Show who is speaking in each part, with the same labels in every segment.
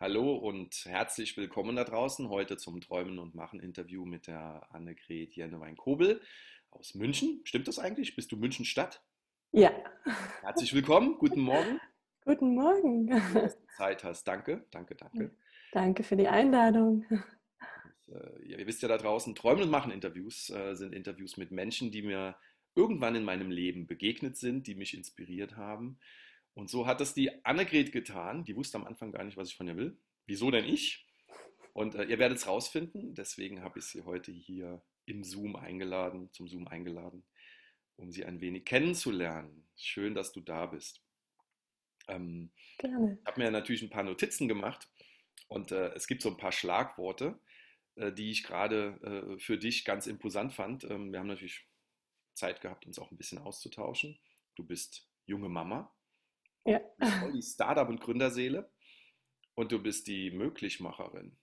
Speaker 1: Hallo und herzlich willkommen da draußen heute zum Träumen und Machen Interview mit der Annegret Jennewein-Kobel aus München. Stimmt das eigentlich? Bist du München Stadt?
Speaker 2: Ja.
Speaker 1: Herzlich willkommen, guten Morgen.
Speaker 2: Guten Morgen.
Speaker 1: Dass du Zeit hast. Danke, danke, danke.
Speaker 2: Danke für die Einladung.
Speaker 1: Äh, ihr wisst ja da draußen, Träumen und Machen Interviews äh, sind Interviews mit Menschen, die mir irgendwann in meinem Leben begegnet sind, die mich inspiriert haben und so hat das die Annegret getan. Die wusste am Anfang gar nicht, was ich von ihr will. Wieso denn ich? Und äh, ihr werdet es rausfinden. Deswegen habe ich sie heute hier im Zoom eingeladen, zum Zoom eingeladen, um sie ein wenig kennenzulernen. Schön, dass du da bist. Ähm, Gerne. Ich habe mir natürlich ein paar Notizen gemacht und äh, es gibt so ein paar Schlagworte, äh, die ich gerade äh, für dich ganz imposant fand. Ähm, wir haben natürlich Zeit gehabt, uns auch ein bisschen auszutauschen. Du bist junge Mama,
Speaker 2: ja.
Speaker 1: Voll die Startup- und Gründerseele. Und du bist die Möglichmacherin.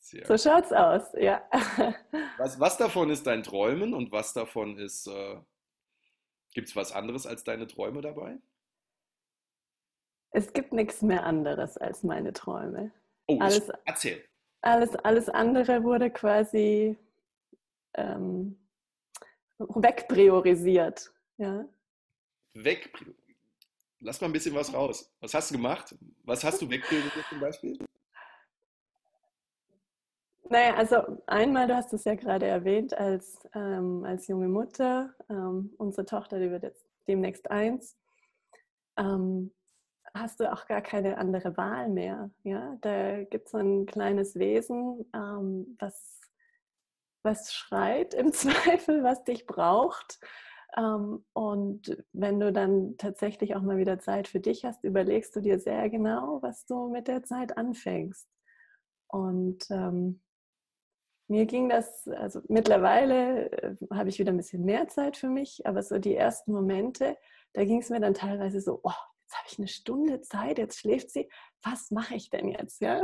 Speaker 2: Sehr so schaut's aus, ja.
Speaker 1: Was, was davon ist dein Träumen und was davon ist, äh, gibt es was anderes als deine Träume dabei?
Speaker 2: Es gibt nichts mehr anderes als meine Träume.
Speaker 1: Oh, alles, erzähl.
Speaker 2: Alles, alles andere wurde quasi ähm, wegpriorisiert. Ja
Speaker 1: weg. Lass mal ein bisschen was raus. Was hast du gemacht? Was hast du wegpriorisiert zum Beispiel?
Speaker 2: Naja, also einmal, du hast es ja gerade erwähnt, als, ähm, als junge Mutter, ähm, unsere Tochter, die wird jetzt demnächst eins, ähm, hast du auch gar keine andere Wahl mehr. Ja? Da gibt es so ein kleines Wesen, ähm, was, was schreit im Zweifel, was dich braucht. Ähm, und wenn du dann tatsächlich auch mal wieder Zeit für dich hast, überlegst du dir sehr genau, was du mit der Zeit anfängst. Und ähm, mir ging das, also mittlerweile äh, habe ich wieder ein bisschen mehr Zeit für mich, aber so die ersten Momente, da ging es mir dann teilweise so, oh, jetzt habe ich eine Stunde Zeit, jetzt schläft sie, was mache ich denn jetzt? Ja?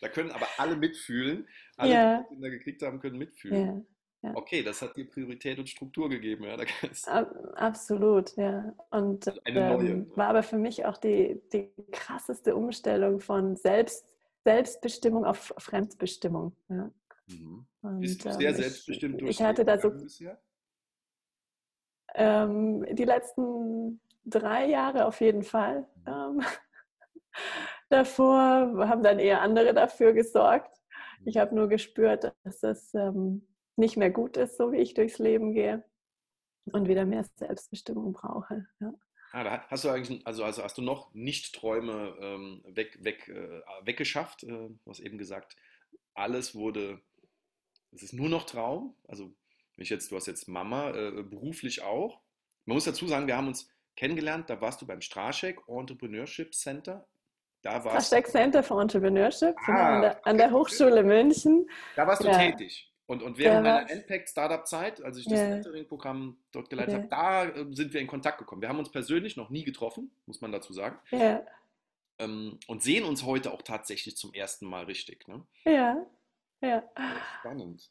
Speaker 1: Da können aber alle mitfühlen, alle, ja. die Kinder gekriegt haben, können mitfühlen. Ja. Ja. Okay, das hat dir Priorität und Struktur gegeben, ja.
Speaker 2: Absolut, ja. Und also. Ähm, war aber für mich auch die, die krasseste Umstellung von Selbst, Selbstbestimmung auf Fremdbestimmung. Ja.
Speaker 1: Mhm. Und, Bist du sehr ähm, selbstbestimmt
Speaker 2: durch ich hatte da so bisher? Ähm, die letzten drei Jahre auf jeden Fall. Mhm. Ähm, davor haben dann eher andere dafür gesorgt. Ich mhm. habe nur gespürt, dass es ähm, nicht mehr gut ist, so wie ich durchs Leben gehe und wieder mehr Selbstbestimmung brauche. Ja.
Speaker 1: Ah, da hast du eigentlich, also, also hast du noch Nicht-Träume ähm, weg, weg, äh, weggeschafft? Äh, du hast eben gesagt, alles wurde, es ist nur noch Traum. Also, ich jetzt, du hast jetzt Mama, äh, beruflich auch. Man muss dazu sagen, wir haben uns kennengelernt, da warst du beim Straschek Entrepreneurship Center.
Speaker 2: Da warst Straschek Center for Entrepreneurship, ah, genau, an, der, an der Hochschule München.
Speaker 1: Da warst du ja. tätig. Und, und während ja, meiner Impact Startup Zeit, als ich das yeah. Mentoring-Programm dort geleitet yeah. habe, da äh, sind wir in Kontakt gekommen. Wir haben uns persönlich noch nie getroffen, muss man dazu sagen.
Speaker 2: Yeah.
Speaker 1: Ähm, und sehen uns heute auch tatsächlich zum ersten Mal richtig. Ne?
Speaker 2: Ja, ja.
Speaker 1: Spannend.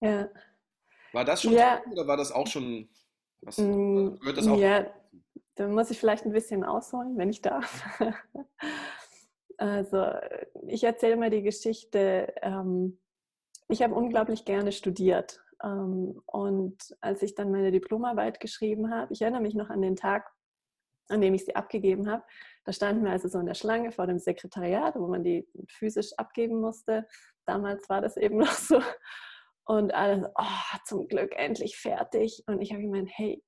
Speaker 2: Ja.
Speaker 1: War das schon ja. oder war das auch schon? Was,
Speaker 2: mm, gehört das auch? Ja, da muss ich vielleicht ein bisschen ausholen, wenn ich darf. also, ich erzähle mal die Geschichte. Ähm, ich habe unglaublich gerne studiert. Ähm, und als ich dann meine Diplomarbeit geschrieben habe, ich erinnere mich noch an den Tag, an dem ich sie abgegeben habe. Da standen wir also so in der Schlange vor dem Sekretariat, wo man die physisch abgeben musste. Damals war das eben noch so. Und alle oh, zum Glück endlich fertig. Und ich habe gemeint, hey,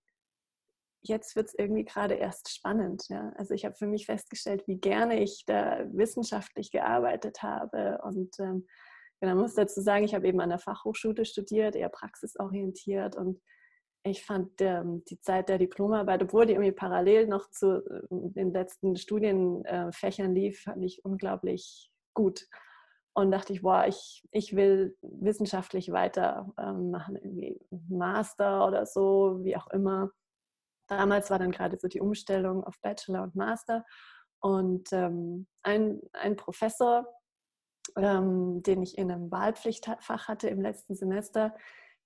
Speaker 2: jetzt wird es irgendwie gerade erst spannend. Ja? Also ich habe für mich festgestellt, wie gerne ich da wissenschaftlich gearbeitet habe und ähm, Genau, man muss dazu sagen, ich habe eben an der Fachhochschule studiert, eher praxisorientiert und ich fand ähm, die Zeit der Diplomarbeit, obwohl die irgendwie parallel noch zu äh, den letzten Studienfächern lief, fand ich unglaublich gut. Und dachte ich, boah, ich, ich will wissenschaftlich weitermachen, ähm, irgendwie Master oder so, wie auch immer. Damals war dann gerade so die Umstellung auf Bachelor und Master. Und ähm, ein, ein Professor, ähm, den ich in einem Wahlpflichtfach hatte im letzten Semester,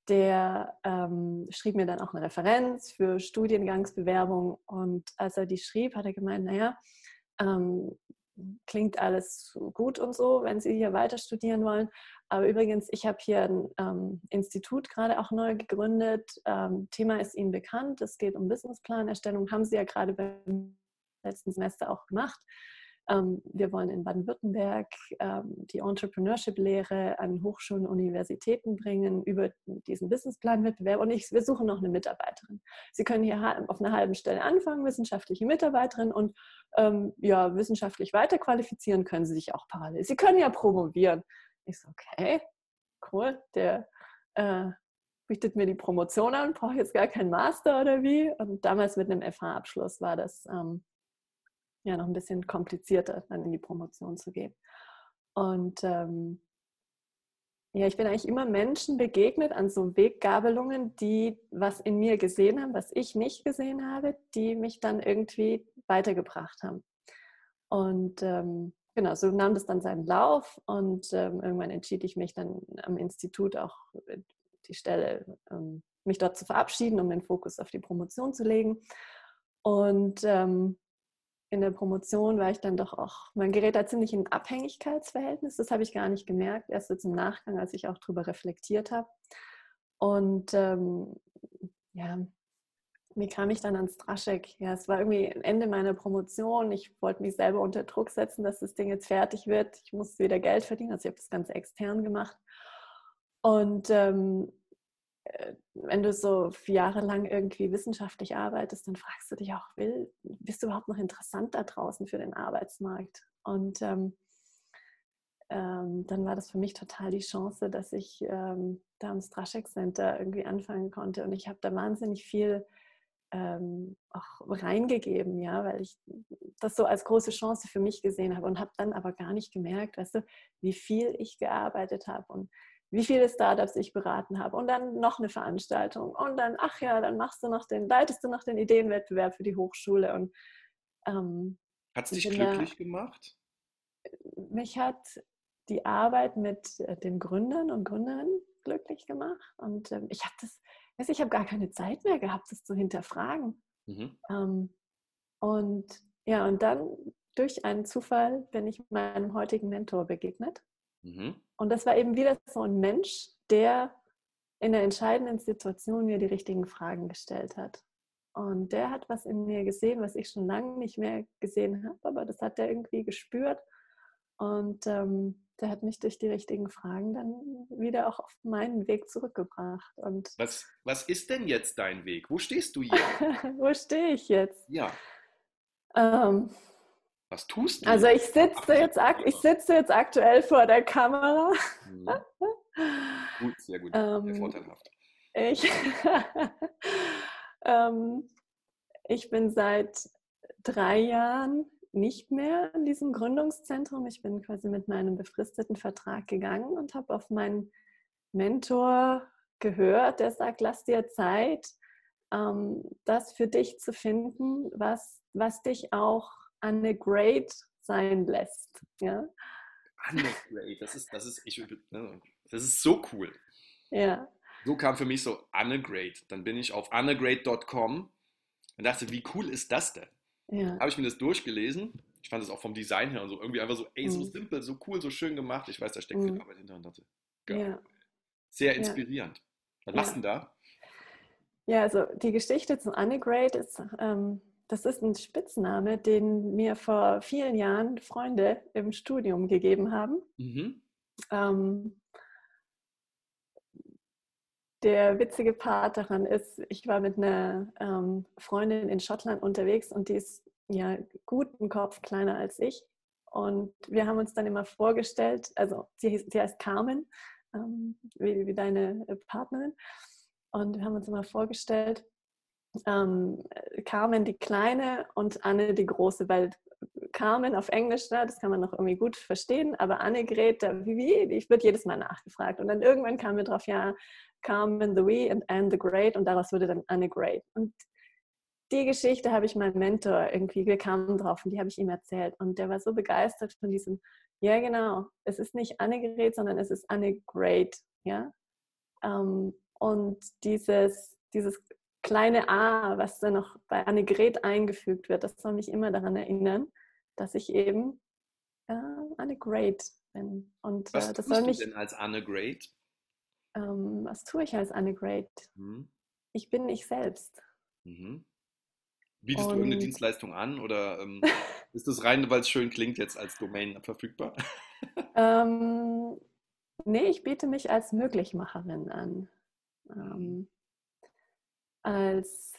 Speaker 2: der ähm, schrieb mir dann auch eine Referenz für Studiengangsbewerbung. Und als er die schrieb, hat er gemeint, naja, ähm, klingt alles gut und so, wenn Sie hier weiter studieren wollen. Aber übrigens, ich habe hier ein ähm, Institut gerade auch neu gegründet. Ähm, Thema ist Ihnen bekannt. Es geht um Businessplanerstellung. Haben Sie ja gerade beim letzten Semester auch gemacht. Ähm, wir wollen in Baden-Württemberg ähm, die Entrepreneurship-Lehre an Hochschulen und Universitäten bringen über diesen Businessplan-Wettbewerb und ich, wir suchen noch eine Mitarbeiterin. Sie können hier auf einer halben Stelle anfangen, wissenschaftliche Mitarbeiterin und ähm, ja, wissenschaftlich weiterqualifizieren können Sie sich auch parallel. Sie können ja promovieren. Ich so, okay, cool, der äh, bietet mir die Promotion an, brauche jetzt gar keinen Master oder wie. Und damals mit einem FH-Abschluss war das ähm, ja noch ein bisschen komplizierter, dann in die Promotion zu gehen. Und ähm, ja, ich bin eigentlich immer Menschen begegnet an so Weggabelungen, die was in mir gesehen haben, was ich nicht gesehen habe, die mich dann irgendwie weitergebracht haben. Und ähm, genau, so nahm das dann seinen Lauf und ähm, irgendwann entschied ich mich dann am Institut auch äh, die Stelle, ähm, mich dort zu verabschieden, um den Fokus auf die Promotion zu legen. Und ähm, in der Promotion war ich dann doch auch, man gerät da ziemlich in Abhängigkeitsverhältnis. Das habe ich gar nicht gemerkt, erst jetzt im Nachgang, als ich auch darüber reflektiert habe. Und ähm, ja, wie kam ich dann ans Draschek? Ja, es war irgendwie Ende meiner Promotion. Ich wollte mich selber unter Druck setzen, dass das Ding jetzt fertig wird. Ich musste wieder Geld verdienen. Also ich habe das Ganze extern gemacht. Und ähm, äh, wenn du so jahrelang irgendwie wissenschaftlich arbeitest, dann fragst du dich auch, will, bist du überhaupt noch interessant da draußen für den Arbeitsmarkt? Und ähm, ähm, dann war das für mich total die Chance, dass ich ähm, da am Straschek Center irgendwie anfangen konnte. Und ich habe da wahnsinnig viel ähm, auch reingegeben, ja, weil ich das so als große Chance für mich gesehen habe und habe dann aber gar nicht gemerkt, weißt du, wie viel ich gearbeitet habe und wie viele Startups ich beraten habe und dann noch eine Veranstaltung und dann, ach ja, dann machst du noch den, leitest du noch den Ideenwettbewerb für die Hochschule und
Speaker 1: ähm, hat es dich glücklich da, gemacht?
Speaker 2: Mich hat die Arbeit mit äh, den Gründern und Gründerinnen glücklich gemacht und ähm, ich habe das, weiß ich habe gar keine Zeit mehr gehabt, das zu hinterfragen. Mhm. Ähm, und ja, und dann durch einen Zufall bin ich meinem heutigen Mentor begegnet. Mhm. Und das war eben wieder so ein Mensch, der in der entscheidenden Situation mir die richtigen Fragen gestellt hat. Und der hat was in mir gesehen, was ich schon lange nicht mehr gesehen habe, aber das hat er irgendwie gespürt. Und ähm, der hat mich durch die richtigen Fragen dann wieder auch auf meinen Weg zurückgebracht. Und
Speaker 1: was, was ist denn jetzt dein Weg? Wo stehst du jetzt?
Speaker 2: Wo stehe ich jetzt?
Speaker 1: Ja. Ähm, was tust du?
Speaker 2: Also ich sitze jetzt, ich sitze jetzt aktuell vor der Kamera. Mhm.
Speaker 1: Gut, sehr gut. Ähm, sehr vorteilhaft.
Speaker 2: Ich, ähm, ich bin seit drei Jahren nicht mehr in diesem Gründungszentrum. Ich bin quasi mit meinem befristeten Vertrag gegangen und habe auf meinen Mentor gehört, der sagt, lass dir Zeit, ähm, das für dich zu finden, was, was dich auch Anne Great sein lässt. Ja?
Speaker 1: Anne Great, das ist, das ist, ich, ne, das ist so cool.
Speaker 2: Ja.
Speaker 1: So kam für mich so Anne Great. Dann bin ich auf annegreat.com und dachte, wie cool ist das denn? Ja. Habe ich mir das durchgelesen. Ich fand es auch vom Design her und so irgendwie einfach so, ey, so mhm. simpel, so cool, so schön gemacht. Ich weiß, da steckt mhm. viel Arbeit hinter und dachte, geil. Ja. Sehr inspirierend. Was machst du denn da?
Speaker 2: Ja, also die Geschichte zu Anne Great ist, ähm, das ist ein Spitzname, den mir vor vielen Jahren Freunde im Studium gegeben haben. Mhm. Ähm, der witzige Part daran ist, ich war mit einer ähm, Freundin in Schottland unterwegs und die ist ja guten Kopf kleiner als ich. Und wir haben uns dann immer vorgestellt, also sie, sie heißt Carmen, ähm, wie, wie deine Partnerin. Und wir haben uns immer vorgestellt, ähm, Carmen die Kleine und Anne die Große, weil Carmen auf Englisch, ne, das kann man noch irgendwie gut verstehen, aber Annegret, wie, ich wird jedes Mal nachgefragt. Und dann irgendwann kam mir drauf, ja, Carmen the Wee und Anne the Great und daraus wurde dann Anne Great. Und die Geschichte habe ich meinem Mentor irgendwie, wir kamen drauf und die habe ich ihm erzählt. Und der war so begeistert von diesem, ja genau, es ist nicht Annegret, sondern es ist Anne Great. Ja? Ähm, und dieses, dieses kleine A, was dann noch bei Annegret eingefügt wird, das soll mich immer daran erinnern, dass ich eben äh, Anne Great bin. Und,
Speaker 1: was
Speaker 2: äh, das soll
Speaker 1: du
Speaker 2: mich,
Speaker 1: denn als Anne Great?
Speaker 2: ähm, was tue ich als Anne Great?
Speaker 1: Hm?
Speaker 2: Ich bin ich selbst.
Speaker 1: Mhm. Bietest du irgendeine
Speaker 2: Und
Speaker 1: Dienstleistung an oder ähm, ist das rein, weil es schön klingt, jetzt als Domain verfügbar?
Speaker 2: ähm, nee, ich biete mich als Möglichmacherin an.
Speaker 1: Mhm.
Speaker 2: Ähm, als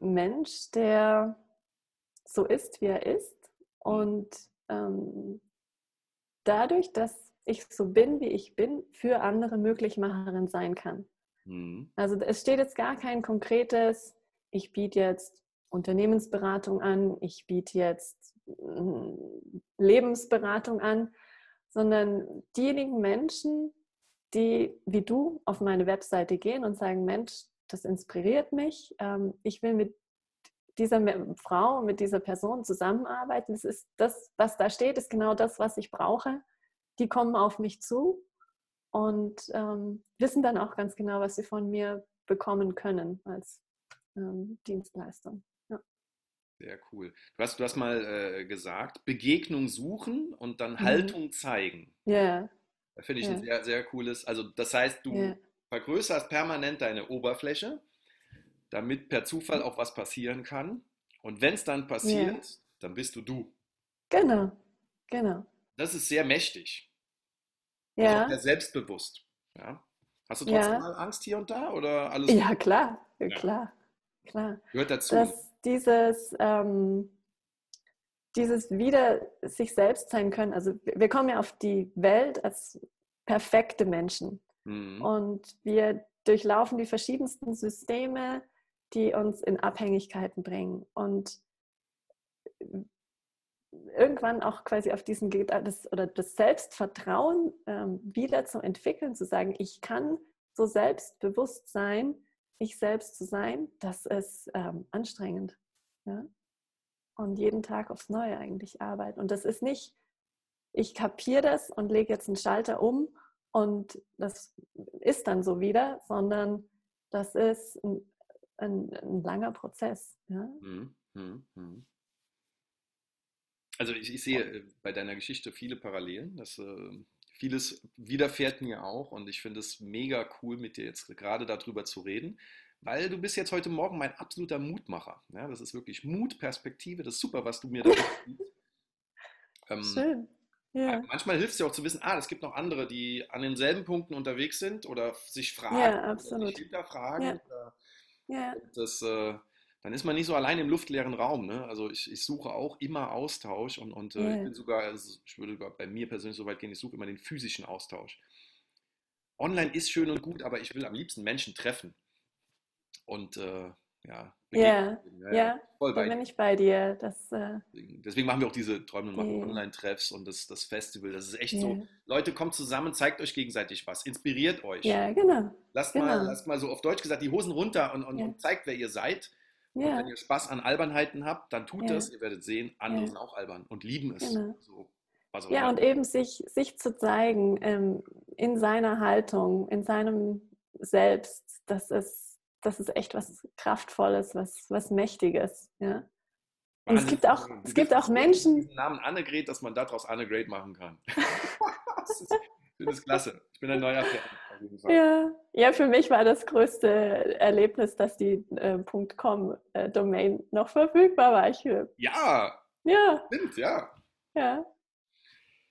Speaker 2: Mensch, der so ist, wie er ist. Und ähm, dadurch, dass ich so bin, wie ich bin, für andere Möglichmacherin sein kann.
Speaker 1: Mhm.
Speaker 2: Also es steht jetzt gar kein konkretes, ich biete jetzt Unternehmensberatung an, ich biete jetzt mm, Lebensberatung an, sondern diejenigen Menschen, die wie du auf meine Webseite gehen und sagen, Mensch, das inspiriert mich, ähm, ich will mit dieser Frau, mit dieser Person zusammenarbeiten. Das ist das, was da steht, ist genau das, was ich brauche. Die kommen auf mich zu und ähm, wissen dann auch ganz genau, was sie von mir bekommen können als ähm, Dienstleistung. Ja.
Speaker 1: Sehr cool. Du hast, du hast mal äh, gesagt, Begegnung suchen und dann
Speaker 2: Mhm.
Speaker 1: Haltung zeigen.
Speaker 2: Ja,
Speaker 1: Da finde ich ein
Speaker 2: ja,
Speaker 1: sehr, sehr cooles. Also, das heißt, du
Speaker 2: ja,
Speaker 1: vergrößerst permanent deine Oberfläche, damit per Zufall auch was passieren kann. Und wenn es dann
Speaker 2: ja,
Speaker 1: passiert, dann bist du du.
Speaker 2: genau, genau.
Speaker 1: Das ist sehr mächtig. Ist auch sehr
Speaker 2: Ja,
Speaker 1: selbstbewusst. Ja? Hast du trotzdem
Speaker 2: ja,
Speaker 1: mal Angst hier und da oder alles
Speaker 2: ja,
Speaker 1: gut?
Speaker 2: klar, ja,
Speaker 1: Ja,
Speaker 2: klar, klar.
Speaker 1: gehört dazu.
Speaker 2: Dass dieses, ähm, dieses wieder sich selbst sein können, also wir kommen ja auf die Welt als perfekte Menschen
Speaker 1: Mhm.
Speaker 2: und wir durchlaufen die verschiedensten Systeme, die uns in Abhängigkeiten bringen und irgendwann auch quasi auf diesen das, oder das Selbstvertrauen ähm, wieder zu entwickeln, zu sagen, ich kann so selbstbewusst sein, ich selbst zu sein, das ist ähm, anstrengend. Ja? Und jeden Tag aufs Neue eigentlich arbeiten. Und das ist nicht, ich kapiere das und lege jetzt einen Schalter um und das ist dann so wieder, sondern das ist ein, ein, ein langer Prozess. Ja?
Speaker 1: Mhm. Mhm. Mhm. Also ich, ich sehe äh, bei deiner Geschichte viele Parallelen. Das, äh, vieles widerfährt mir auch und ich finde es mega cool, mit dir jetzt gerade darüber zu reden, weil du bist jetzt heute Morgen mein absoluter Mutmacher. Ja, das ist wirklich Mut, Perspektive, das ist super, was du mir da. Ähm,
Speaker 2: Schön. Ja,
Speaker 1: manchmal hilft es ja auch zu wissen, ah, es gibt noch andere, die an denselben Punkten unterwegs sind oder sich fragen
Speaker 2: ja,
Speaker 1: oder sich
Speaker 2: absolut.
Speaker 1: hinterfragen.
Speaker 2: Ja,
Speaker 1: Oder
Speaker 2: ja,
Speaker 1: das, äh, dann ist man nicht so allein im luftleeren Raum. Ne? Also ich, ich suche auch immer Austausch und, und äh, ich
Speaker 2: ja,
Speaker 1: bin sogar, also ich würde sogar bei mir persönlich so weit gehen, ich suche immer den physischen Austausch. Online ist schön und gut, aber ich will am liebsten Menschen treffen und äh, ja,
Speaker 2: ja.
Speaker 1: Ja, ja, voll bei
Speaker 2: bin
Speaker 1: dir.
Speaker 2: ich bei dir. Das, äh,
Speaker 1: Deswegen, deswegen machen wir auch diese Träume und machen Online-Treffs und das, das Festival. Das ist echt so,
Speaker 2: ja,
Speaker 1: Leute, kommt zusammen, zeigt euch gegenseitig was, inspiriert euch.
Speaker 2: ja, genau,
Speaker 1: Lasst mal,
Speaker 2: genau.
Speaker 1: lasst mal so auf Deutsch gesagt die Hosen runter und, und, und zeigt, wer ihr seid. Und wenn ihr Spaß an Albernheiten habt, dann tut das. Ihr werdet sehen, andere sind auch albern und lieben es.
Speaker 2: genau.
Speaker 1: So,
Speaker 2: Ja, und eben sich, sich zu zeigen ähm, in seiner Haltung, in seinem Selbst, das ist, das ist echt was Kraftvolles, was, was Mächtiges. Ja? Und es gibt auch, es gibt auch Menschen,
Speaker 1: diesen Namen Annegret, dass man daraus Annegret machen kann. das ist, das klasse. Ich bin ein neuer Fan,
Speaker 2: ja, ja, für mich war das größte Erlebnis, dass die äh, .com-Domain noch verfügbar war. Ich, äh,
Speaker 1: Ja,
Speaker 2: ja,
Speaker 1: stimmt, ja.
Speaker 2: ja,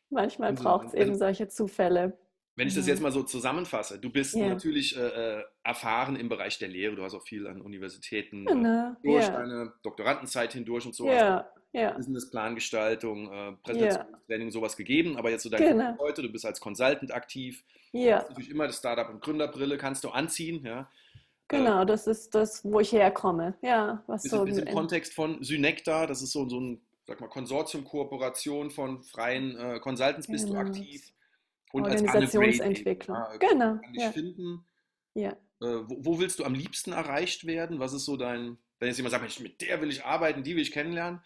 Speaker 2: manchmal
Speaker 1: Also,
Speaker 2: braucht es eben solche Zufälle.
Speaker 1: Wenn ich das jetzt
Speaker 2: Ja,
Speaker 1: mal so zusammenfasse, du bist
Speaker 2: ja,
Speaker 1: natürlich äh, äh, erfahren im Bereich der Lehre, du hast auch viel an Universitäten
Speaker 2: genau,
Speaker 1: durch
Speaker 2: ja,
Speaker 1: deine Doktorandenzeit hindurch und so du
Speaker 2: ja, ja,
Speaker 1: Businessplangestaltung, äh,
Speaker 2: ja,
Speaker 1: Präsentationstraining, sowas gegeben, aber jetzt so dein
Speaker 2: genau,
Speaker 1: heute, du bist als Consultant aktiv, du
Speaker 2: ja.
Speaker 1: hast natürlich immer das Startup- und Gründerbrille, kannst du anziehen, ja. Äh,
Speaker 2: Genau, das ist das, wo ich herkomme. Ja, was so
Speaker 1: im Kontext von Synecta, das ist so, so ein, sag mal, Konsortium-Kooperation von freien äh, Consultants. Bist du
Speaker 2: genau,
Speaker 1: aktiv und als Anne Great eben,
Speaker 2: Organisationsentwicklung.
Speaker 1: ja,
Speaker 2: Genau,
Speaker 1: kann dich
Speaker 2: ja,
Speaker 1: finden.
Speaker 2: ja,
Speaker 1: Äh, wo, wo willst du am liebsten erreicht werden? Was ist so dein, wenn jetzt jemand sagt, Mensch, mit der will ich arbeiten, die will ich kennenlernen,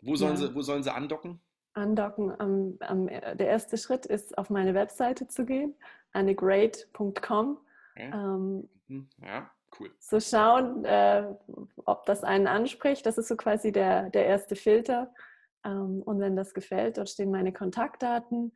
Speaker 1: wo sollen
Speaker 2: ja.
Speaker 1: sie, wo sollen sie andocken?
Speaker 2: Andocken, am, am, der erste Schritt ist, auf meine Webseite zu gehen, annegreat.com.
Speaker 1: Okay.
Speaker 2: Ähm,
Speaker 1: Mhm. Ja, cool.
Speaker 2: zu schauen, äh, ob das einen anspricht. Das ist so quasi der, der erste Filter. Ähm, und wenn das gefällt, dort stehen meine Kontaktdaten.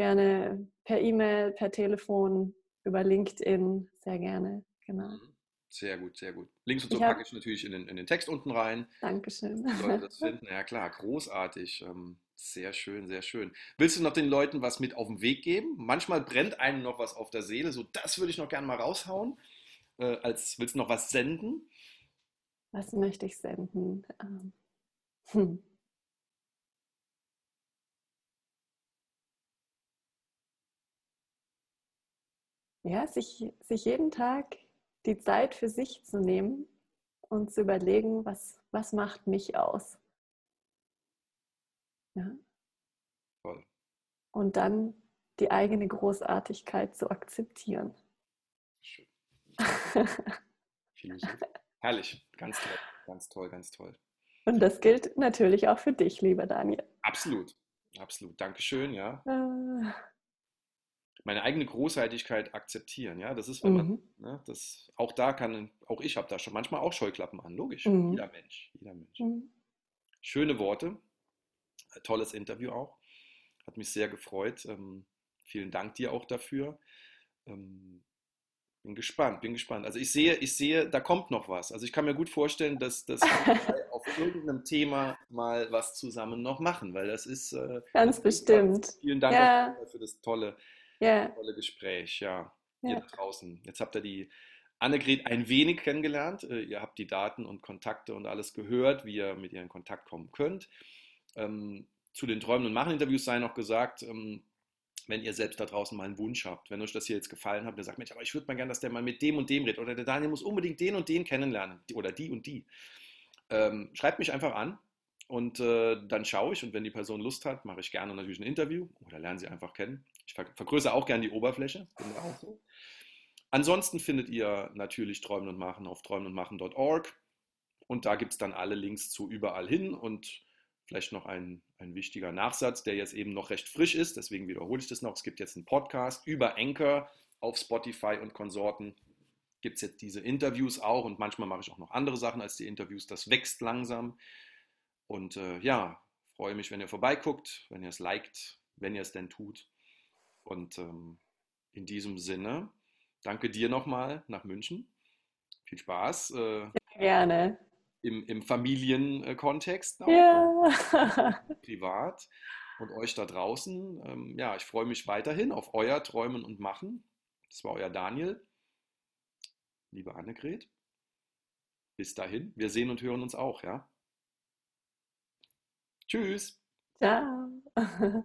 Speaker 2: Gerne per E-Mail, per Telefon, über LinkedIn, sehr gerne. Genau. Mhm.
Speaker 1: Sehr gut, sehr gut. Links und so packe ich natürlich in den, in den Text unten rein.
Speaker 2: Dankeschön.
Speaker 1: Leute das finden. Ja klar, großartig. Ähm, sehr schön, sehr schön. Willst du noch den Leuten was mit auf den Weg geben? Manchmal brennt einem noch was auf der Seele. So, das würde ich noch gerne mal raushauen. Äh, als willst du noch was senden?
Speaker 2: Was möchte ich senden? Ähm, hm. Ja, sich, sich jeden Tag die Zeit für sich zu nehmen und zu überlegen, was, was macht mich aus. Ja. Toll. Und dann die eigene Großartigkeit zu akzeptieren.
Speaker 1: Schön. Herrlich, ganz toll, ganz toll, ganz toll.
Speaker 2: Und das gilt natürlich auch für dich, lieber Daniel.
Speaker 1: Absolut, absolut. Dankeschön, ja. Äh meine eigene Großartigkeit akzeptieren. Ja, das ist, wenn man, mhm. ne, das, auch da kann, auch ich habe da schon manchmal auch Scheuklappen an, logisch. Mhm. Jeder Mensch, jeder Mensch. Mhm. Schöne Worte, tolles Interview auch, hat mich sehr gefreut. Ähm, vielen Dank dir auch dafür. Ähm, bin gespannt, bin gespannt. Also ich sehe, ich sehe, da kommt noch was. Also ich kann mir gut vorstellen, dass, dass wir auf irgendeinem Thema mal was zusammen noch machen, weil das ist
Speaker 2: äh, ganz bestimmt.
Speaker 1: Vielen Dank ja. für das tolle ja. tolle Gespräch, ja. ja. Ihr da draußen. Jetzt habt ihr die Annegret ein wenig kennengelernt. Äh, ihr habt die Daten und Kontakte und alles gehört, wie ihr mit ihr in Kontakt kommen könnt. Ähm, zu den Träumen und Machen-Interviews sei noch gesagt, ähm, wenn ihr selbst da draußen mal einen Wunsch habt, wenn euch das hier jetzt gefallen hat, ihr sagt, Mensch, aber ich würde mal gerne, dass der mal mit dem und dem redet oder der Daniel muss unbedingt den und den kennenlernen oder die und die. Ähm, schreibt mich einfach an und äh, dann schaue ich und wenn die Person Lust hat, mache ich gerne natürlich ein Interview oder lernen sie einfach kennen. Ich vergrößere auch gerne die Oberfläche. So. Ansonsten findet ihr natürlich Träumen und Machen auf träumenundmachen.org und da gibt es dann alle Links zu überall hin und vielleicht noch ein, ein wichtiger Nachsatz, der jetzt eben noch recht frisch ist, deswegen wiederhole ich das noch. Es gibt jetzt einen Podcast über Anchor auf Spotify und Konsorten. Gibt es jetzt diese Interviews auch und manchmal mache ich auch noch andere Sachen als die Interviews. Das wächst langsam. Und äh, ja, freue mich, wenn ihr vorbeiguckt, wenn ihr es liked, wenn ihr es denn tut. Und ähm, in diesem Sinne, danke dir nochmal nach München. Viel Spaß.
Speaker 2: Äh, gerne.
Speaker 1: Im, im Familienkontext,
Speaker 2: ja.
Speaker 1: privat. Und euch da draußen. Ähm, ja, ich freue mich weiterhin auf euer Träumen und Machen. Das war euer Daniel. Liebe Annegret. Bis dahin. Wir sehen und hören uns auch, ja? Tschüss.
Speaker 2: Ciao.